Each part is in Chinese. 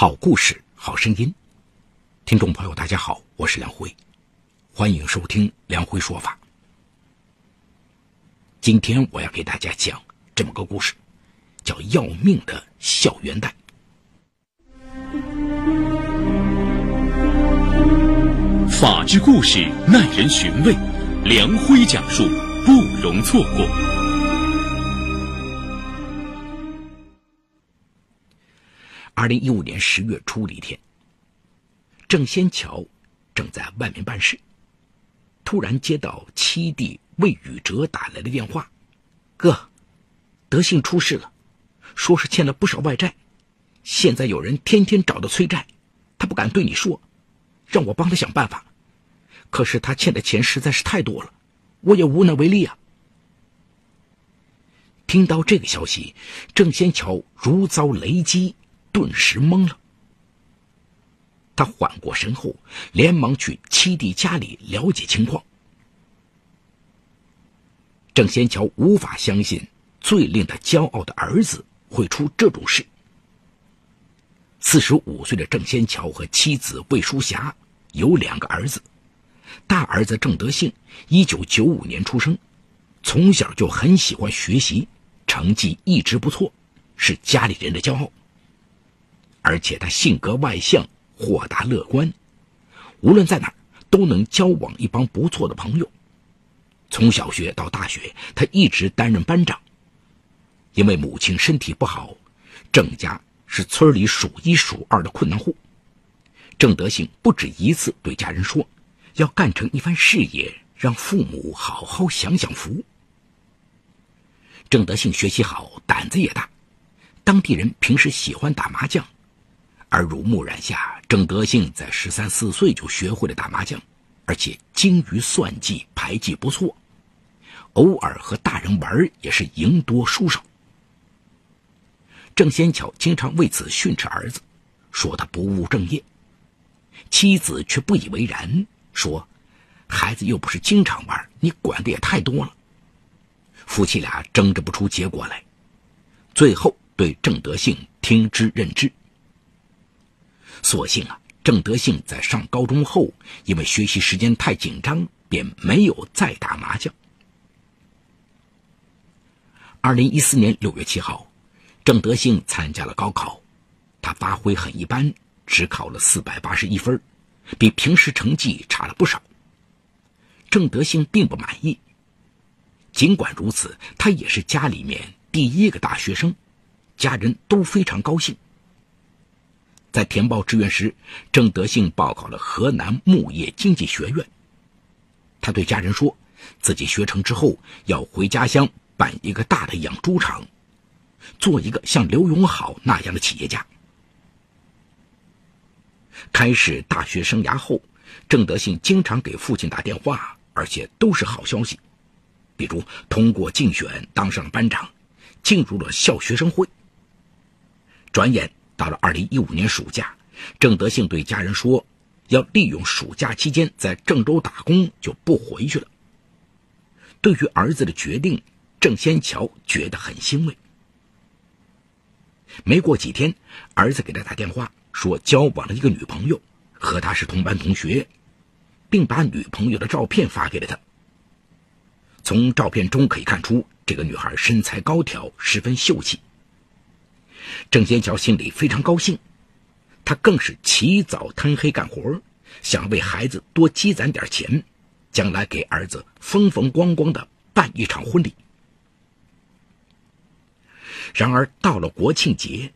好故事，好声音。听众朋友，大家好，我是梁辉，欢迎收听梁辉说法。今天我要给大家讲这么个故事，叫《要命的校园贷》。法治故事耐人寻味，梁辉讲述不容错过。二零一五年十月初的一天，郑先桥正在外面办事，突然接到七弟魏宇哲打来的电话：“哥，德信出事了，说是欠了不少外债，现在有人天天找他催债，他不敢对你说，让我帮他想办法。可是他欠的钱实在是太多了，我也无能为力啊。”听到这个消息，郑先桥如遭雷击。顿时懵了，他缓过神后，连忙去七弟家里了解情况。郑先桥无法相信，最令他骄傲的儿子会出这种事。四十五岁的郑先桥和妻子魏淑霞有两个儿子，大儿子郑德兴，一九九五年出生，从小就很喜欢学习，成绩一直不错，是家里人的骄傲。而且他性格外向、豁达乐观，无论在哪都能交往一帮不错的朋友。从小学到大学，他一直担任班长。因为母亲身体不好，郑家是村里数一数二的困难户。郑德兴不止一次对家人说，要干成一番事业，让父母好好享享福。郑德兴学习好，胆子也大，当地人平时喜欢打麻将。耳濡目染下，郑德兴在十三四岁就学会了打麻将，而且精于算计，牌技不错。偶尔和大人玩也是赢多输少。郑先巧经常为此训斥儿子，说他不务正业。妻子却不以为然，说：“孩子又不是经常玩，你管的也太多了。”夫妻俩争执不出结果来，最后对郑德兴听之任之。所幸啊，郑德兴在上高中后，因为学习时间太紧张，便没有再打麻将。二零一四年六月七号，郑德兴参加了高考，他发挥很一般，只考了四百八十一分，比平时成绩差了不少。郑德兴并不满意，尽管如此，他也是家里面第一个大学生，家人都非常高兴。在填报志愿时，郑德兴报考了河南牧业经济学院。他对家人说，自己学成之后要回家乡办一个大的养猪场，做一个像刘永好那样的企业家。开始大学生涯后，郑德兴经常给父亲打电话，而且都是好消息，比如通过竞选当上了班长，进入了校学生会。转眼。到了二零一五年暑假，郑德兴对家人说：“要利用暑假期间在郑州打工，就不回去了。”对于儿子的决定，郑先桥觉得很欣慰。没过几天，儿子给他打电话说交往了一个女朋友，和他是同班同学，并把女朋友的照片发给了他。从照片中可以看出，这个女孩身材高挑，十分秀气。郑先桥心里非常高兴，他更是起早贪黑干活，想为孩子多积攒点钱，将来给儿子风风光光的办一场婚礼。然而到了国庆节，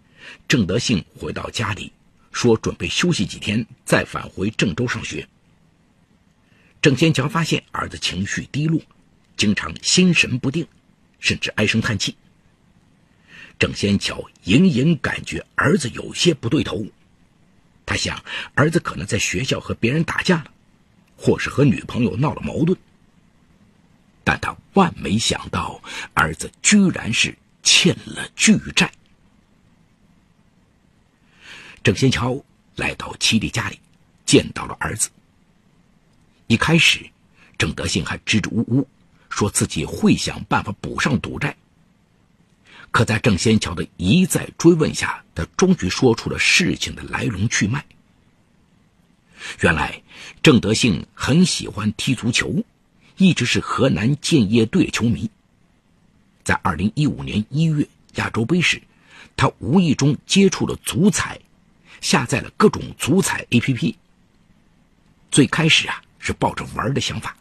郑德兴回到家里，说准备休息几天，再返回郑州上学。郑先桥发现儿子情绪低落，经常心神不定，甚至唉声叹气。郑先巧隐隐感觉儿子有些不对头，他想儿子可能在学校和别人打架了，或是和女朋友闹了矛盾。但他万没想到，儿子居然是欠了巨债。郑先桥来到七弟家里，见到了儿子。一开始，郑德信还支支吾吾，说自己会想办法补上赌债。可在郑先桥的一再追问下，他终于说出了事情的来龙去脉。原来，郑德兴很喜欢踢足球，一直是河南建业队的球迷。在2015年1月亚洲杯时，他无意中接触了足彩，下载了各种足彩 APP。最开始啊，是抱着玩的想法，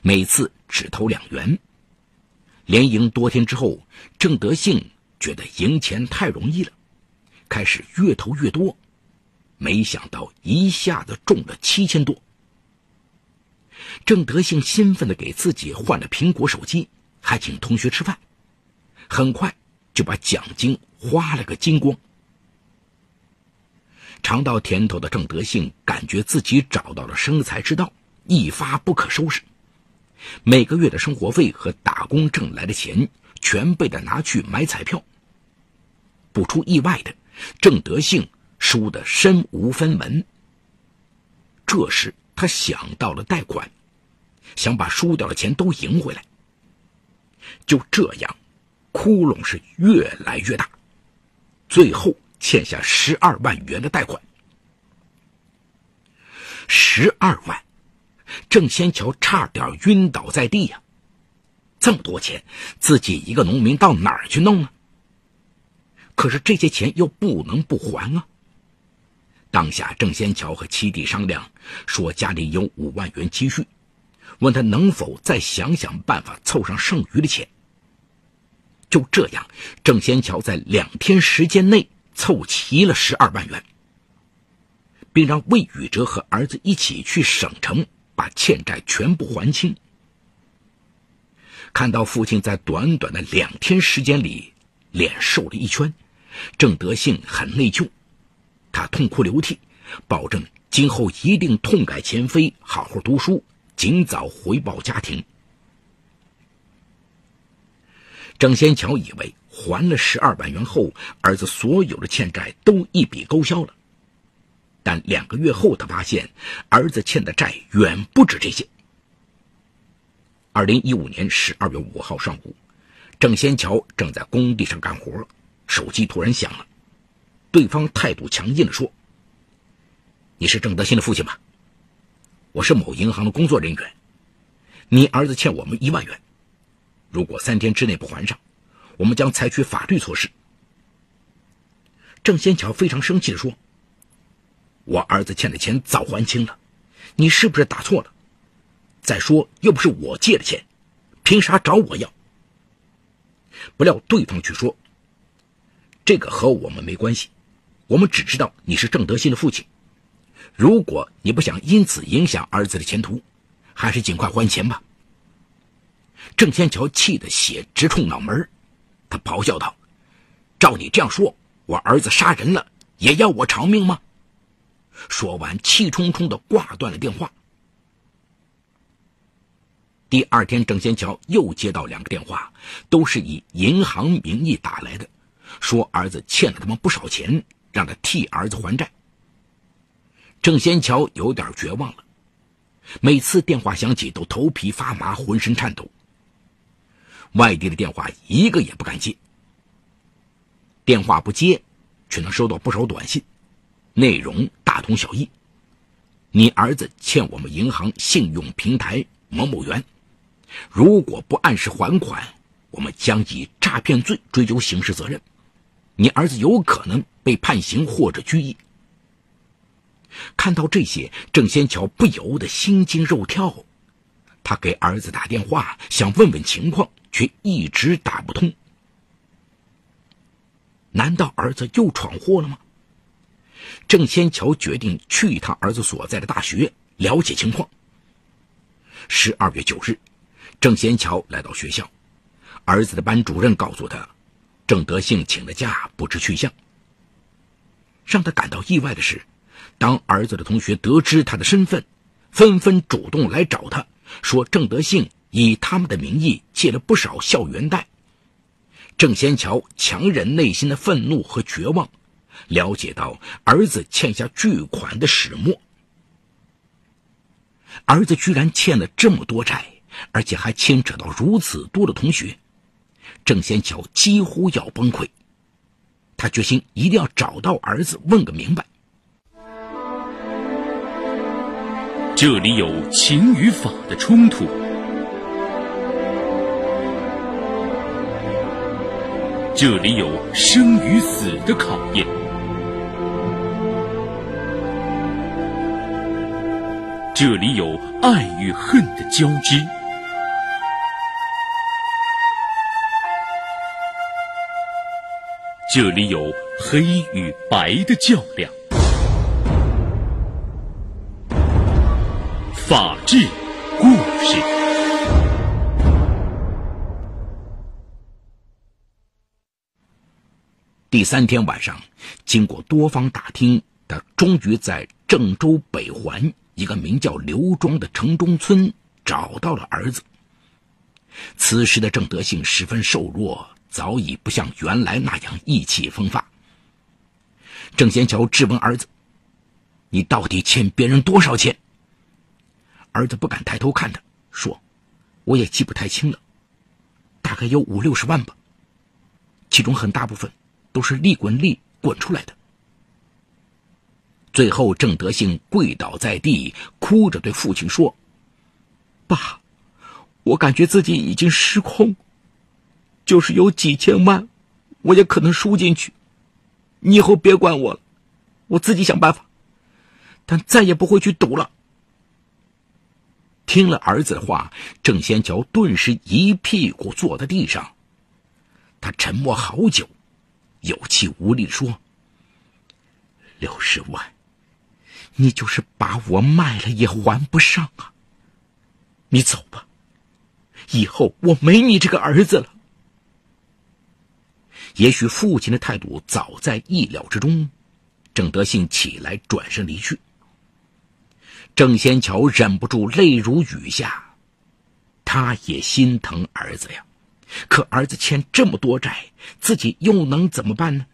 每次只投两元。连赢多天之后，郑德兴觉得赢钱太容易了，开始越投越多。没想到一下子中了七千多。郑德兴兴奋的给自己换了苹果手机，还请同学吃饭，很快就把奖金花了个精光。尝到甜头的郑德兴感觉自己找到了生财之道，一发不可收拾。每个月的生活费和打工挣来的钱，全被他拿去买彩票。不出意外的，郑德兴。输得身无分文。这时，他想到了贷款，想把输掉的钱都赢回来。就这样，窟窿是越来越大，最后欠下十二万元的贷款。十二万，郑先桥差点晕倒在地呀！这么多钱，自己一个农民到哪儿去弄呢？可是这些钱又不能不还啊！当下，郑先桥和七弟商量，说家里有五万元积蓄，问他能否再想想办法凑上剩余的钱。就这样，郑先桥在两天时间内凑齐了十二万元，并让魏宇哲和儿子一起去省城把欠债全部还清。看到父亲在短短的两天时间里脸瘦了一圈，郑德兴很内疚。他痛哭流涕，保证今后一定痛改前非，好好读书，尽早回报家庭。郑先桥以为还了十二万元后，儿子所有的欠债都一笔勾销了，但两个月后，他发现儿子欠的债远不止这些。二零一五年十二月五号上午，郑先桥正在工地上干活，手机突然响了。对方态度强硬地说：“你是郑德新的父亲吧？我是某银行的工作人员。你儿子欠我们一万元，如果三天之内不还上，我们将采取法律措施。”郑先桥非常生气地说：“我儿子欠的钱早还清了，你是不是打错了？再说又不是我借的钱，凭啥找我要？”不料对方却说：“这个和我们没关系。”我们只知道你是郑德新的父亲，如果你不想因此影响儿子的前途，还是尽快还钱吧。郑天桥气得血直冲脑门，他咆哮道：“照你这样说，我儿子杀人了也要我偿命吗？”说完，气冲冲的挂断了电话。第二天，郑先桥又接到两个电话，都是以银行名义打来的，说儿子欠了他们不少钱。让他替儿子还债。郑先桥有点绝望了，每次电话响起都头皮发麻，浑身颤抖。外地的电话一个也不敢接，电话不接，却能收到不少短信，内容大同小异：“你儿子欠我们银行信用平台某某元，如果不按时还款，我们将以诈骗罪追究刑事责任。你儿子有可能。”被判刑或者拘役。看到这些，郑先桥不由得心惊肉跳。他给儿子打电话，想问问情况，却一直打不通。难道儿子又闯祸了吗？郑先桥决定去一趟儿子所在的大学，了解情况。十二月九日，郑先桥来到学校，儿子的班主任告诉他，郑德兴请了假，不知去向。让他感到意外的是，当儿子的同学得知他的身份，纷纷主动来找他，说郑德兴以他们的名义借了不少校园贷。郑先桥强忍内心的愤怒和绝望，了解到儿子欠下巨款的始末。儿子居然欠了这么多债，而且还牵扯到如此多的同学，郑先桥几乎要崩溃。他决心一定要找到儿子，问个明白。这里有情与法的冲突，这里有生与死的考验，这里有爱与恨的交织。这里有黑与白的较量，法治故事。第三天晚上，经过多方打听，他终于在郑州北环一个名叫刘庄的城中村找到了儿子。此时的郑德兴十分瘦弱。早已不像原来那样意气风发。郑先桥质问儿子：“你到底欠别人多少钱？”儿子不敢抬头看他，说：“我也记不太清了，大概有五六十万吧。其中很大部分都是利滚利滚出来的。”最后，郑德兴跪倒在地，哭着对父亲说：“爸，我感觉自己已经失控。”就是有几千万，我也可能输进去。你以后别管我了，我自己想办法。但再也不会去赌了。听了儿子的话，郑先桥顿时一屁股坐在地上。他沉默好久，有气无力说：“六十万，你就是把我卖了也还不上啊！你走吧，以后我没你这个儿子了。”也许父亲的态度早在意料之中，郑德兴起来转身离去。郑先桥忍不住泪如雨下，他也心疼儿子呀，可儿子欠这么多债，自己又能怎么办呢？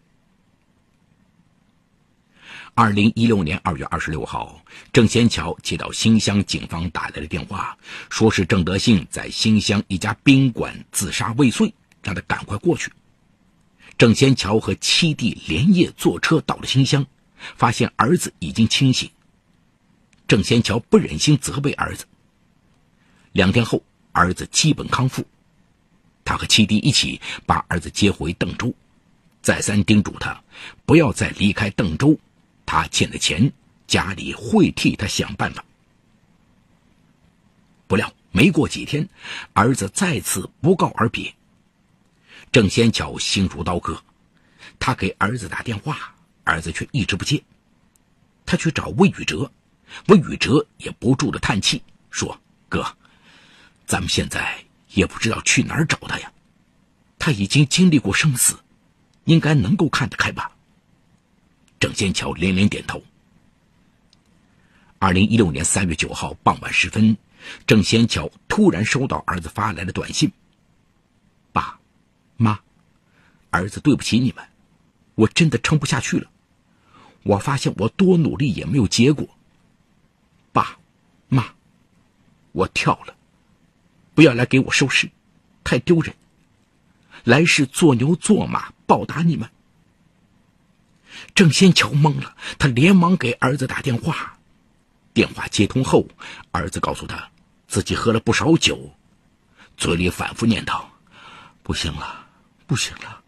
二零一六年二月二十六号，郑先桥接到新乡警方打来的电话，说是郑德兴在新乡一家宾馆自杀未遂，让他赶快过去。郑先桥和七弟连夜坐车到了新乡，发现儿子已经清醒。郑先桥不忍心责备儿子。两天后，儿子基本康复，他和七弟一起把儿子接回邓州，再三叮嘱他不要再离开邓州，他欠的钱家里会替他想办法。不料没过几天，儿子再次不告而别。郑先巧心如刀割，他给儿子打电话，儿子却一直不接。他去找魏宇哲，魏宇哲也不住的叹气，说：“哥，咱们现在也不知道去哪儿找他呀。他已经经历过生死，应该能够看得开吧？”郑先桥连连点头。二零一六年三月九号傍晚时分，郑先桥突然收到儿子发来的短信。爸妈，儿子，对不起你们，我真的撑不下去了。我发现我多努力也没有结果。爸，妈，我跳了，不要来给我收尸，太丢人。来世做牛做马报答你们。郑先桥懵了，他连忙给儿子打电话。电话接通后，儿子告诉他，自己喝了不少酒，嘴里反复念叨：“不行了。”不行了，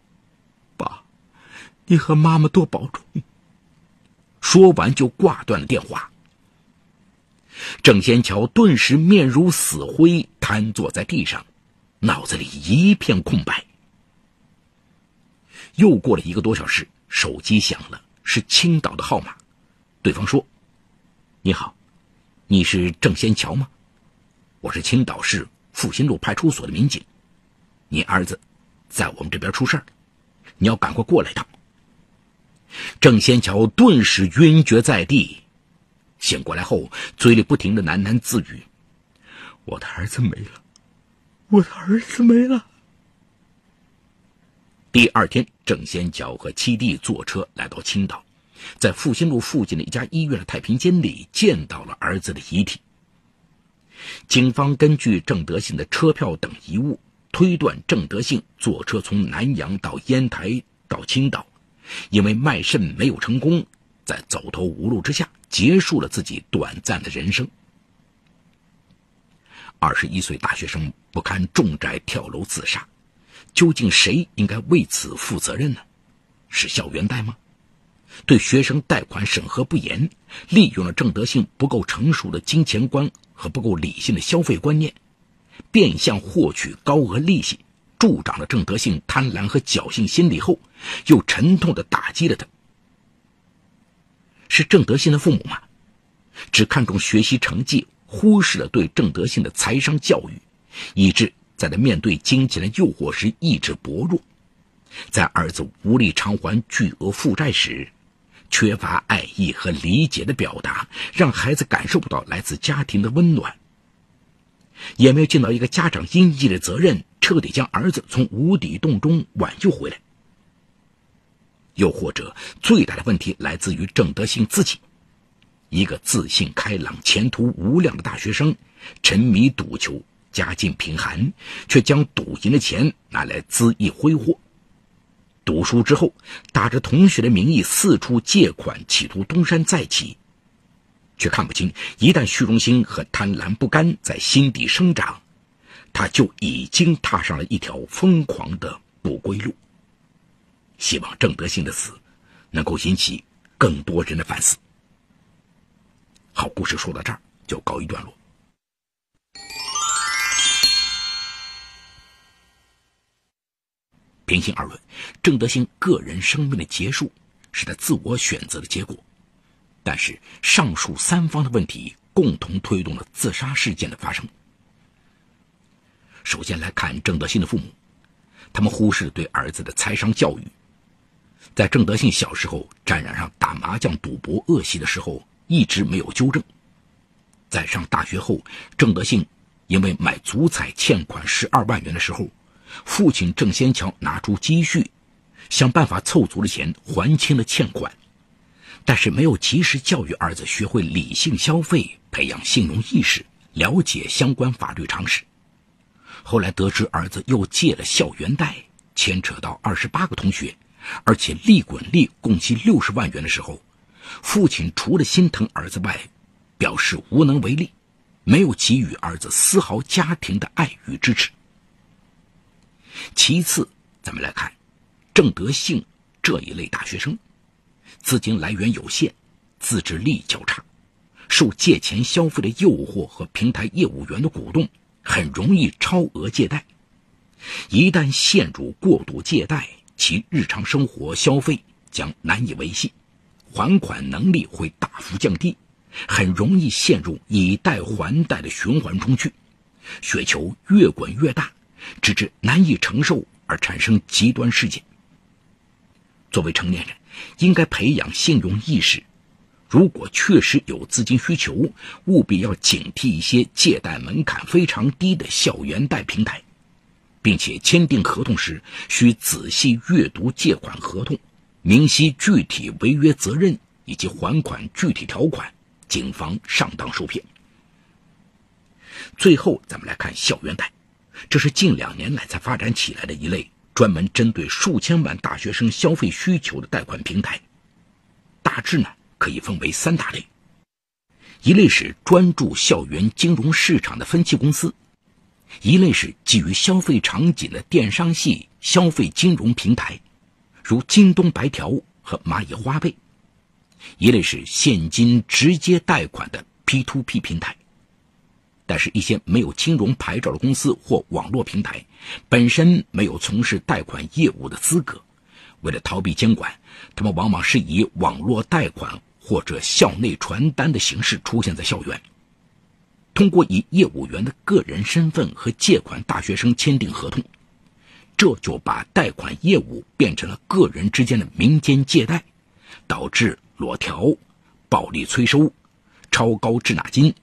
爸，你和妈妈多保重。说完就挂断了电话。郑先桥顿时面如死灰，瘫坐在地上，脑子里一片空白。又过了一个多小时，手机响了，是青岛的号码。对方说：“你好，你是郑先桥吗？我是青岛市复兴路派出所的民警，你儿子。”在我们这边出事你要赶快过来一趟。郑先桥顿时晕厥在地，醒过来后，嘴里不停的喃喃自语：“我的儿子没了，我的儿子没了。”第二天，郑先桥和七弟坐车来到青岛，在复兴路附近的一家医院的太平间里见到了儿子的遗体。警方根据郑德信的车票等遗物。推断郑德信坐车从南阳到烟台到青岛，因为卖肾没有成功，在走投无路之下结束了自己短暂的人生。二十一岁大学生不堪重债跳楼自杀，究竟谁应该为此负责任呢？是校园贷吗？对学生贷款审核不严，利用了郑德兴不够成熟的金钱观和不够理性的消费观念，变相获取高额利息，助长了郑德兴贪婪和侥幸心理后，又沉痛的打击了他。是郑德兴的父母吗？只看重学习成绩，忽视了对郑德兴的财商教育，以致在他面对金钱的诱惑时意志薄弱，在儿子无力偿还巨额负债时。缺乏爱意和理解的表达，让孩子感受不到来自家庭的温暖，也没有尽到一个家长应尽的责任，彻底将儿子从无底洞中挽救回来。又或者，最大的问题来自于郑德兴自己，一个自信开朗、前途无量的大学生，沉迷赌球，家境贫寒，却将赌赢的钱拿来恣意挥霍。读书之后，打着同学的名义四处借款，企图东山再起，却看不清，一旦虚荣心和贪婪不甘在心底生长，他就已经踏上了一条疯狂的不归路。希望郑德兴的死能够引起更多人的反思。好，故事说到这儿就告一段落。平心而论，郑德兴个人生命的结束是他自我选择的结果。但是，上述三方的问题共同推动了自杀事件的发生。首先来看郑德兴的父母，他们忽视了对儿子的财商教育。在郑德兴小时候沾染上打麻将、赌博恶习的时候，一直没有纠正。在上大学后，郑德兴因为买足彩欠款十二万元的时候。父亲郑先桥拿出积蓄，想办法凑足了钱还清了欠款，但是没有及时教育儿子学会理性消费，培养信用意识，了解相关法律常识。后来得知儿子又借了校园贷，牵扯到二十八个同学，而且利滚利共计六十万元的时候，父亲除了心疼儿子外，表示无能为力，没有给予儿子丝毫家庭的爱与支持。其次，咱们来看郑德兴这一类大学生，资金来源有限，自制力较差，受借钱消费的诱惑和平台业务员的鼓动，很容易超额借贷。一旦陷入过度借贷，其日常生活消费将难以维系，还款能力会大幅降低，很容易陷入以贷还贷的循环中去，雪球越滚越大。直至难以承受而产生极端事件。作为成年人，应该培养信用意识。如果确实有资金需求，务必要警惕一些借贷门槛非常低的校园贷平台，并且签订合同时需仔细阅读借款合同，明晰具体违约责任以及还款具体条款，谨防上当受骗。最后，咱们来看校园贷。这是近两年来才发展起来的一类专门针对数千万大学生消费需求的贷款平台，大致呢可以分为三大类：一类是专注校园金融市场的分期公司；一类是基于消费场景的电商系消费金融平台，如京东白条和蚂蚁花呗；一类是现金直接贷款的 P to P 平台。但是，一些没有金融牌照的公司或网络平台，本身没有从事贷款业务的资格。为了逃避监管，他们往往是以网络贷款或者校内传单的形式出现在校园，通过以业务员的个人身份和借款大学生签订合同，这就把贷款业务变成了个人之间的民间借贷，导致裸条、暴力催收、超高滞纳金。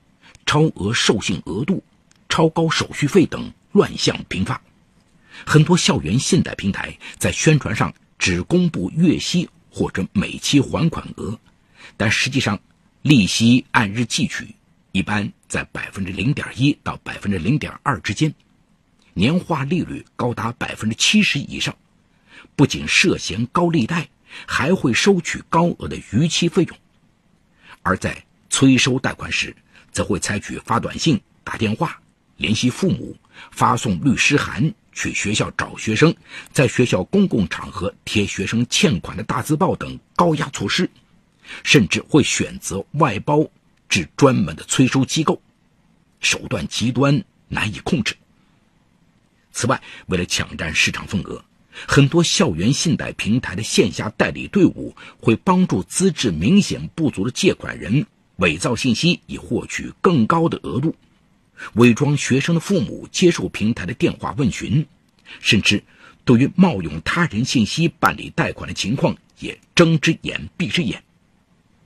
超额授信额度、超高手续费等乱象频发，很多校园信贷平台在宣传上只公布月息或者每期还款额，但实际上利息按日计取，一般在百分之零点一到百分之零点二之间。年化利率高达百分之七十以上，不仅涉嫌高利贷，还会收取高额的逾期费用。而在催收贷款时，则会采取发短信、打电话联系父母、发送律师函、去学校找学生、在学校公共场合贴学生欠款的大字报等高压措施，甚至会选择外包至专门的催收机构，手段极端，难以控制。此外，为了抢占市场份额，很多校园信贷平台的线下代理队伍会帮助资质明显不足的借款人伪造信息，以获取更高的额度；伪装学生的父母接受平台的电话问询，甚至对于冒用他人信息办理贷款的情况也睁只眼闭只眼。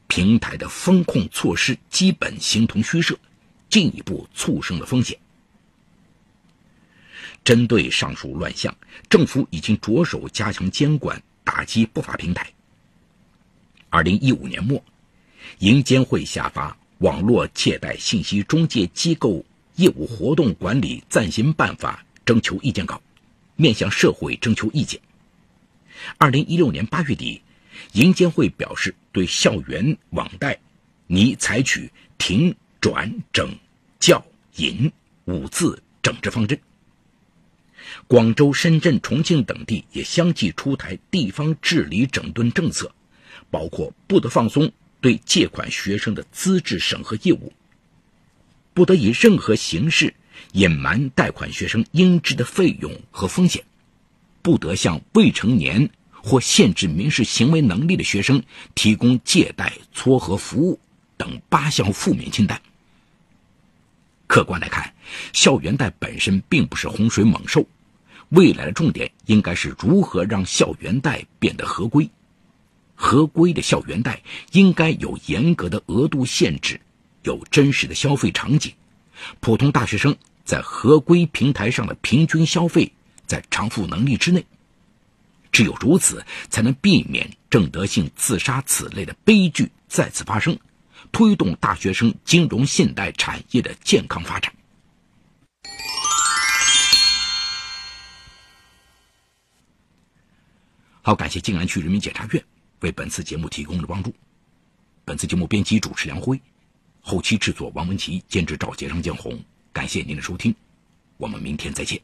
平台的风控措施基本形同虚设，进一步促生了风险。针对上述乱象，政府已经着手加强监管，打击不法平台。二零一五年末，银监会下发《网络借贷信息中介机构业务活动管理暂行办法》征求意见稿，面向社会征求意见。二零一六年八月底，银监会表示，对校园网贷拟采取停、转、整、教、引五字整治方针。广州、深圳、重庆等地也相继出台地方治理整顿政策，包括不得放松对借款学生的资质审核业务，不得以任何形式隐瞒贷款学生应支的费用和风险，不得向未成年或限制民事行为能力的学生提供借贷撮合服务等八项负面清单。客观来看，校园贷本身并不是洪水猛兽。未来的重点应该是如何让校园贷变得合规。合规的校园贷应该有严格的额度限制，有真实的消费场景。普通大学生在合规平台上的平均消费在偿付能力之内。只有如此，才能避免正德性自杀此类的悲剧再次发生，推动大学生金融信贷产业的健康发展。好，感谢静安区人民检察院为本次节目提供了帮助。本次节目编辑主持梁辉，后期制作王文琪，监制赵杰、张建红。感谢您的收听，我们明天再见。